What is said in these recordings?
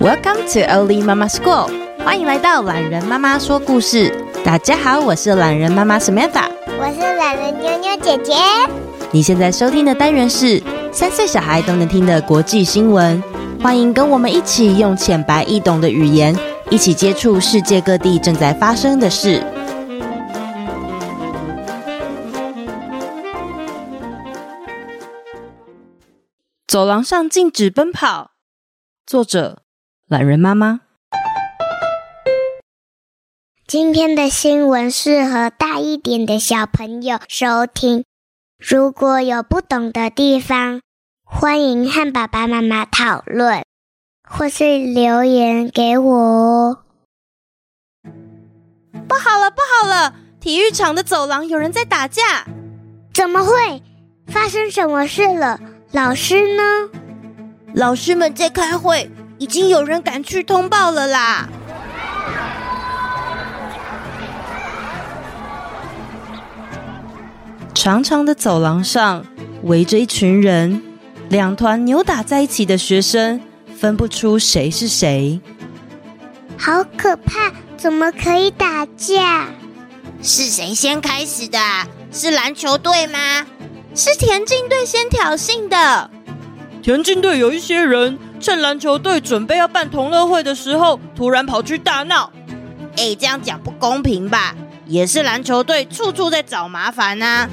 Welcome to Oli Mama School，欢迎来到懒人妈妈说故事。大家好，我是懒人妈妈 Samantha，我是懒人妞妞姐姐。你现在收听的单元是三岁小孩都能听的国际新闻，欢迎跟我们一起用浅白易懂的语言，一起接触世界各地正在发生的事。走廊上禁止奔跑。作者。榄仁妈妈，今天的新闻适合大一点的小朋友收听。如果有不懂的地方，欢迎和爸爸妈妈讨论，或是留言给我哦。不好了，不好了！体育场的走廊有人在打架。怎么会？发生什么事了？老师呢？老师们在开会。已经有人赶去通报了啦！长长的走廊上围着一群人，两团扭打在一起的学生分不出谁是谁。好可怕！怎么可以打架？是谁先开始的？是篮球队吗？是田径队先挑衅的。田径队有一些人。趁篮球队准备要办同乐会的时候，突然跑去大闹。哎，这样讲不公平吧？也是篮球队处处在找麻烦呐、啊。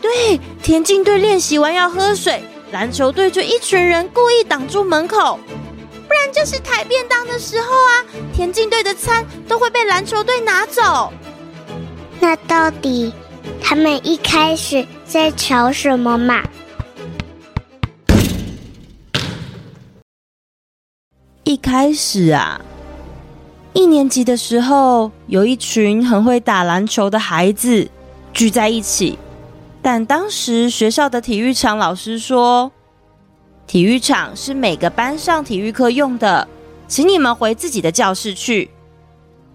对，田径队练习完要喝水，篮球队就一群人故意挡住门口。不然就是抬便当的时候啊，田径队的餐都会被篮球队拿走。那到底他们一开始在吵什么嘛？一开始啊，一年级的时候，有一群很会打篮球的孩子聚在一起，但当时学校的体育场老师说，体育场是每个班上体育课用的，请你们回自己的教室去。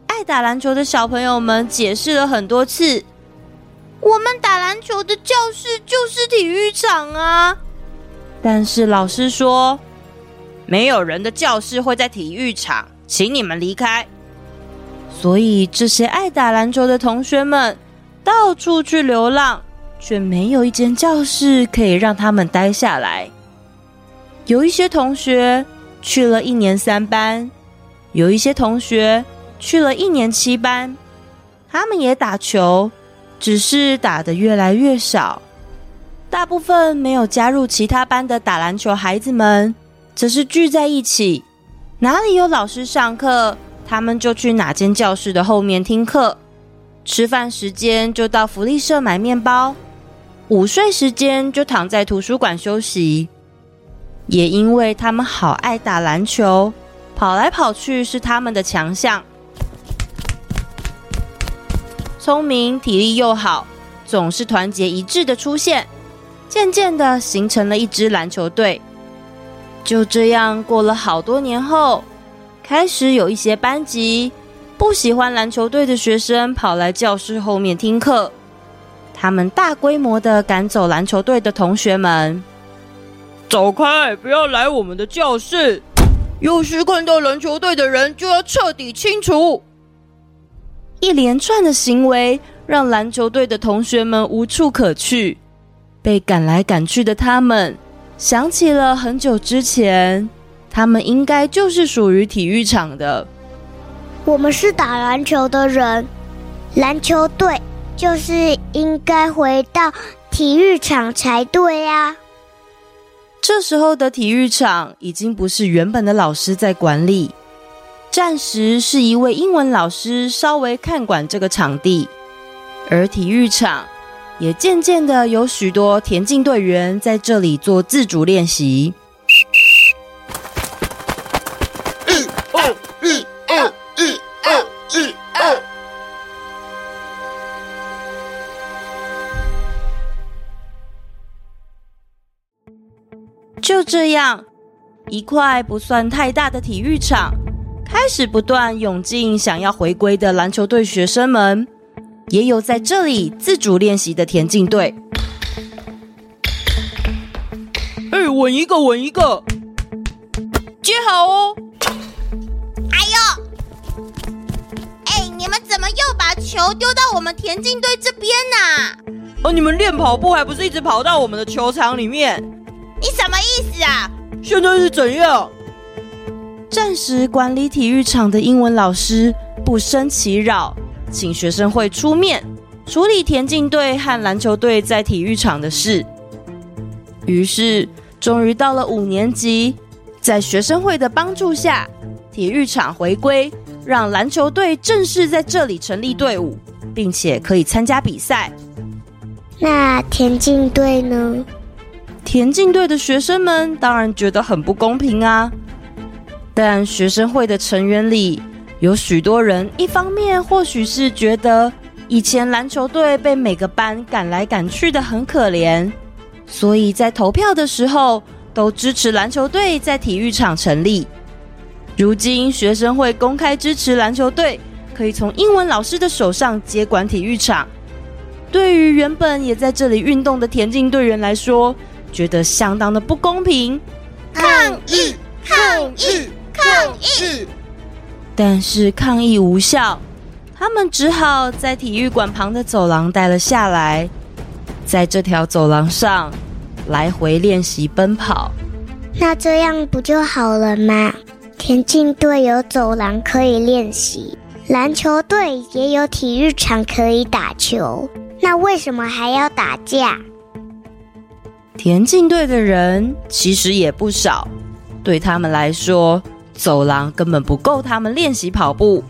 爱打篮球的小朋友们解释了很多次，我们打篮球的教室就是体育场啊，但是老师说。没有人的教室会在体育场，请你们离开。所以这些爱打篮球的同学们到处去流浪，却没有一间教室可以让他们待下来。有一些同学去了一年三班，有一些同学去了一年七班，他们也打球，只是打得越来越少。大部分没有加入其他班的打篮球孩子们。则是聚在一起，哪里有老师上课，他们就去哪间教室的后面听课。吃饭时间就到福利社买面包，午睡时间就躺在图书馆休息。也因为他们好爱打篮球，跑来跑去是他们的强项。聪明、体力又好，总是团结一致的出现，渐渐的形成了一支篮球队。就这样过了好多年后，开始有一些班级不喜欢篮球队的学生跑来教室后面听课，他们大规模的赶走篮球队的同学们，走开，不要来我们的教室！有时看到篮球队的人就要彻底清除。一连串的行为让篮球队的同学们无处可去，被赶来赶去的他们。想起了很久之前，他们应该就是属于体育场的。我们是打篮球的人，篮球队就是应该回到体育场才对呀。这时候的体育场已经不是原本的老师在管理，暂时是一位英文老师稍微看管这个场地，而体育场。也渐渐的有许多田径队员在这里做自主练习。一二一二一二一二。就这样，一块不算太大的体育场，开始不断涌进想要回归的篮球队学生们。也有在这里自主练习的田径队。哎，稳一个，稳一个，接好哦！哎呦，哎，你们怎么又把球丢到我们田径队这边呢？哦，你们练跑步还不是一直跑到我们的球场里面？你什么意思啊？现在是怎样？暂时管理体育场的英文老师不生其扰。请学生会出面处理田径队和篮球队在体育场的事。于是，终于到了五年级，在学生会的帮助下，体育场回归，让篮球队正式在这里成立队伍，并且可以参加比赛。那田径队呢？田径队的学生们当然觉得很不公平啊。但学生会的成员里有许多人，一方面或许是觉得以前篮球队被每个班赶来赶去的很可怜，所以在投票的时候都支持篮球队在体育场成立。如今学生会公开支持篮球队，可以从英文老师的手上接管体育场。对于原本也在这里运动的田径队员来说，觉得相当的不公平。抗议！抗议！抗议！但是抗议无效，他们只好在体育馆旁的走廊待了下来，在这条走廊上来回练习奔跑。那这样不就好了吗？田径队有走廊可以练习，篮球队也有体育场可以打球，那为什么还要打架？田径队的人其实也不少，对他们来说，走廊根本不够他们练习跑步，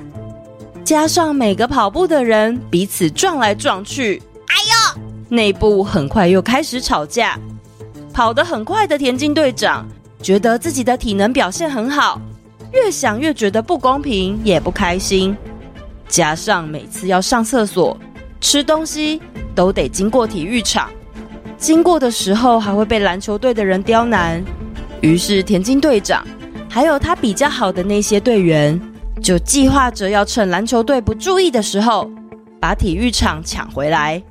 加上每个跑步的人彼此撞来撞去，哎呦！内部很快又开始吵架。跑得很快的田径队长觉得自己的体能表现很好，越想越觉得不公平，也不开心。加上每次要上厕所、吃东西都得经过体育场，经过的时候还会被篮球队的人刁难，于是田径队长。还有他比较好的那些队员，就计划着要趁篮球队不注意的时候，把体育场抢回来。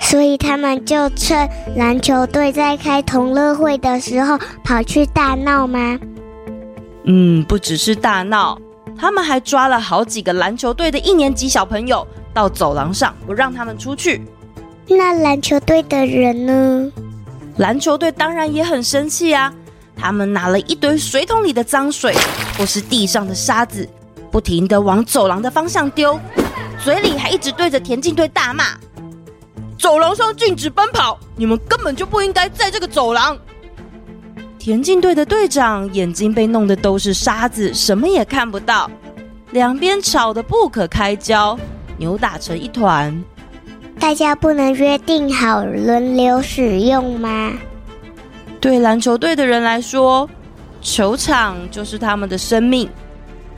所以他们就趁篮球队在开同乐会的时候，跑去大闹吗？嗯，不只是大闹，他们还抓了好几个篮球队的一年级小朋友到走廊上，不让他们出去。那篮球队的人呢？篮球队当然也很生气啊。他们拿了一堆水桶里的脏水，或是地上的沙子，不停的往走廊的方向丢，嘴里还一直对着田径队大骂：“走廊上禁止奔跑，你们根本就不应该在这个走廊。”田径队的队长眼睛被弄得都是沙子，什么也看不到，两边吵得不可开交，扭打成一团。大家不能约定好轮流使用吗？对篮球队的人来说，球场就是他们的生命；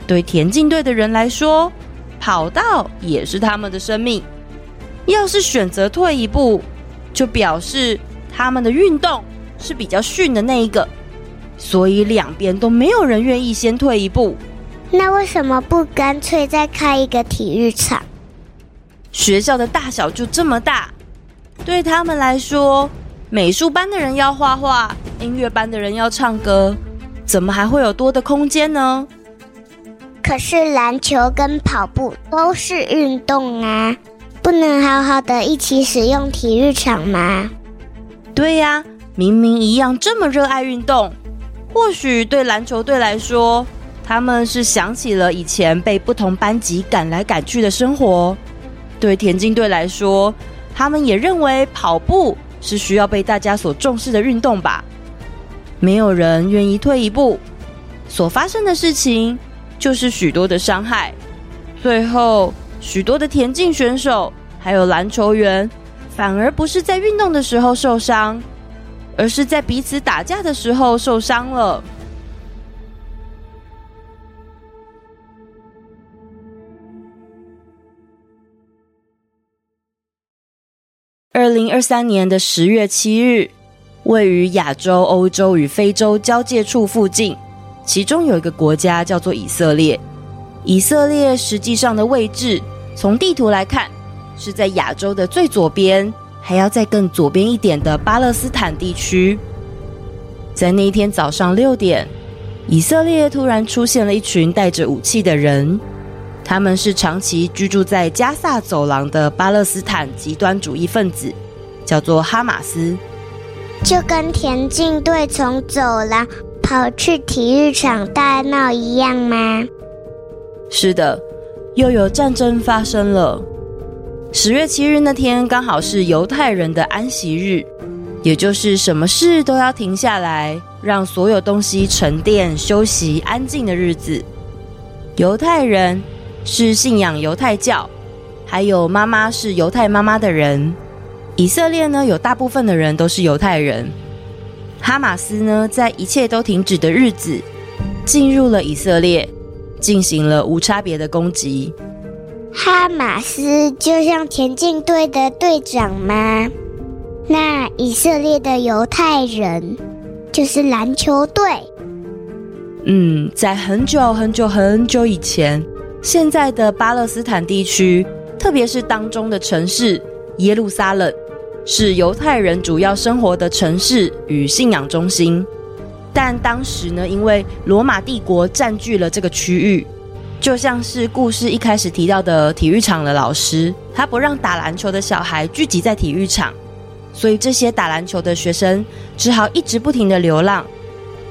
对田径队的人来说，跑道也是他们的生命。要是选择退一步，就表示他们的运动是比较逊的那一个，所以两边都没有人愿意先退一步。那为什么不干脆再开一个体育场？学校的大小就这么大，对他们来说。美术班的人要画画，音乐班的人要唱歌，怎么还会有多的空间呢？可是篮球跟跑步都是运动啊，不能好好的一起使用体育场吗？对呀，明明一样这么热爱运动，或许对篮球队来说，他们是想起了以前被不同班级赶来赶去的生活；对田径队来说，他们也认为跑步。是需要被大家所重视的运动吧？没有人愿意退一步，所发生的事情就是许多的伤害。最后，许多的田径选手还有篮球员，反而不是在运动的时候受伤，而是在彼此打架的时候受伤了。二零二三年的十月七日，位于亚洲、欧洲与非洲交界处附近，其中有一个国家叫做以色列。以色列实际上的位置，从地图来看，是在亚洲的最左边，还要再更左边一点的巴勒斯坦地区。在那一天早上六点，以色列突然出现了一群带着武器的人，他们是长期居住在加萨走廊的巴勒斯坦极端主义分子，叫做哈马斯。就跟田径队从走廊跑去体育场大闹一样吗？是的，又有战争发生了。十月七日那天刚好是犹太人的安息日，也就是什么事都要停下来，让所有东西沉淀、休息、安静的日子。犹太人是信仰犹太教，还有妈妈是犹太妈妈的人。以色列呢，有大部分的人都是犹太人。哈马斯呢，在一切都停止的日子，进入了以色列，进行了无差别的攻击。哈马斯就像田径队的队长吗？那以色列的犹太人就是篮球队。嗯，在很久很久很久以前，现在的巴勒斯坦地区，特别是当中的城市耶路撒冷。是犹太人主要生活的城市与信仰中心，但当时呢，因为罗马帝国占据了这个区域，就像是故事一开始提到的体育场的老师，他不让打篮球的小孩聚集在体育场，所以这些打篮球的学生只好一直不停的流浪，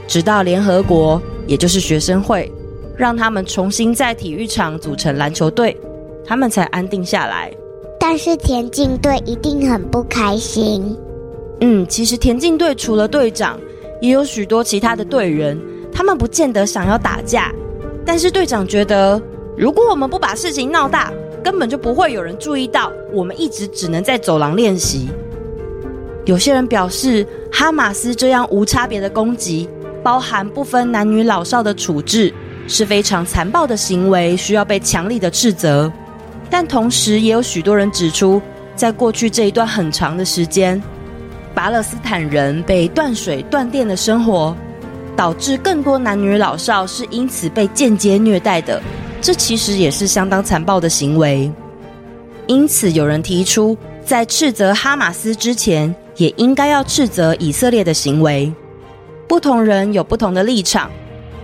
直到联合国，也就是学生会，让他们重新在体育场组成篮球队，他们才安定下来。但是田径队一定很不开心。嗯，其实田径队除了队长，也有许多其他的队员，他们不见得想要打架。但是队长觉得，如果我们不把事情闹大，根本就不会有人注意到我们一直只能在走廊练习。有些人表示，哈马斯这样无差别的攻击，包含不分男女老少的处置，是非常残暴的行为，需要被强力的斥责。但同时，也有许多人指出，在过去这一段很长的时间，巴勒斯坦人被断水断电的生活，导致更多男女老少是因此被间接虐待的。这其实也是相当残暴的行为。因此，有人提出，在斥责哈马斯之前，也应该要斥责以色列的行为。不同人有不同的立场，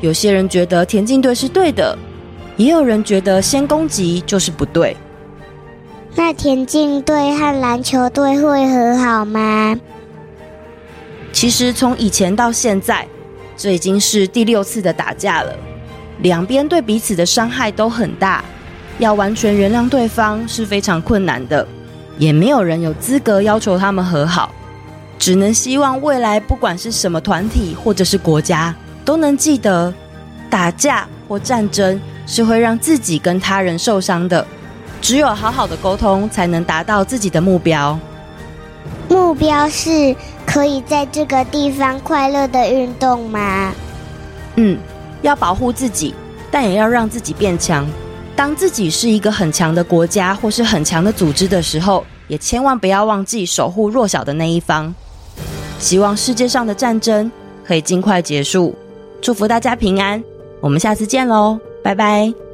有些人觉得田径队是对的。也有人觉得先攻击就是不对。那田径队和篮球队会和好吗？其实从以前到现在，这已经是第六次的打架了。两边对彼此的伤害都很大，要完全原谅对方是非常困难的，也没有人有资格要求他们和好。只能希望未来不管是什么团体或者是国家，都能记得打架或战争。是会让自己跟他人受伤的，只有好好的沟通，才能达到自己的目标。目标是可以在这个地方快乐的运动吗？嗯，要保护自己，但也要让自己变强。当自己是一个很强的国家或是很强的组织的时候，也千万不要忘记守护弱小的那一方。希望世界上的战争可以尽快结束，祝福大家平安。我们下次见喽。拜拜。